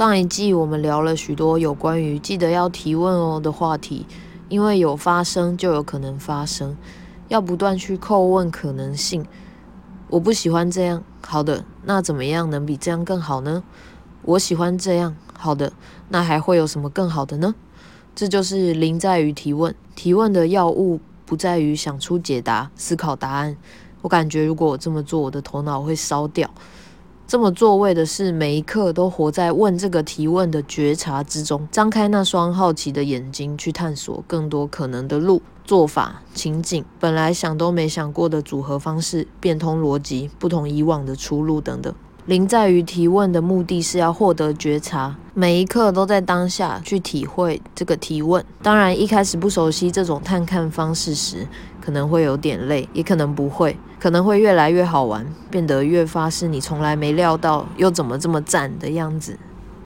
上一季我们聊了许多有关于记得要提问哦的话题，因为有发生就有可能发生，要不断去叩问可能性。我不喜欢这样，好的，那怎么样能比这样更好呢？我喜欢这样，好的，那还会有什么更好的呢？这就是零在于提问，提问的要务不在于想出解答、思考答案。我感觉如果我这么做，我的头脑会烧掉。这么座位的是每一刻都活在问这个提问的觉察之中，张开那双好奇的眼睛，去探索更多可能的路、做法、情景，本来想都没想过的组合方式、变通逻辑、不同以往的出路等等。零在于提问的目的是要获得觉察，每一刻都在当下去体会这个提问。当然，一开始不熟悉这种探看方式时，可能会有点累，也可能不会，可能会越来越好玩，变得越发是你从来没料到又怎么这么赞的样子。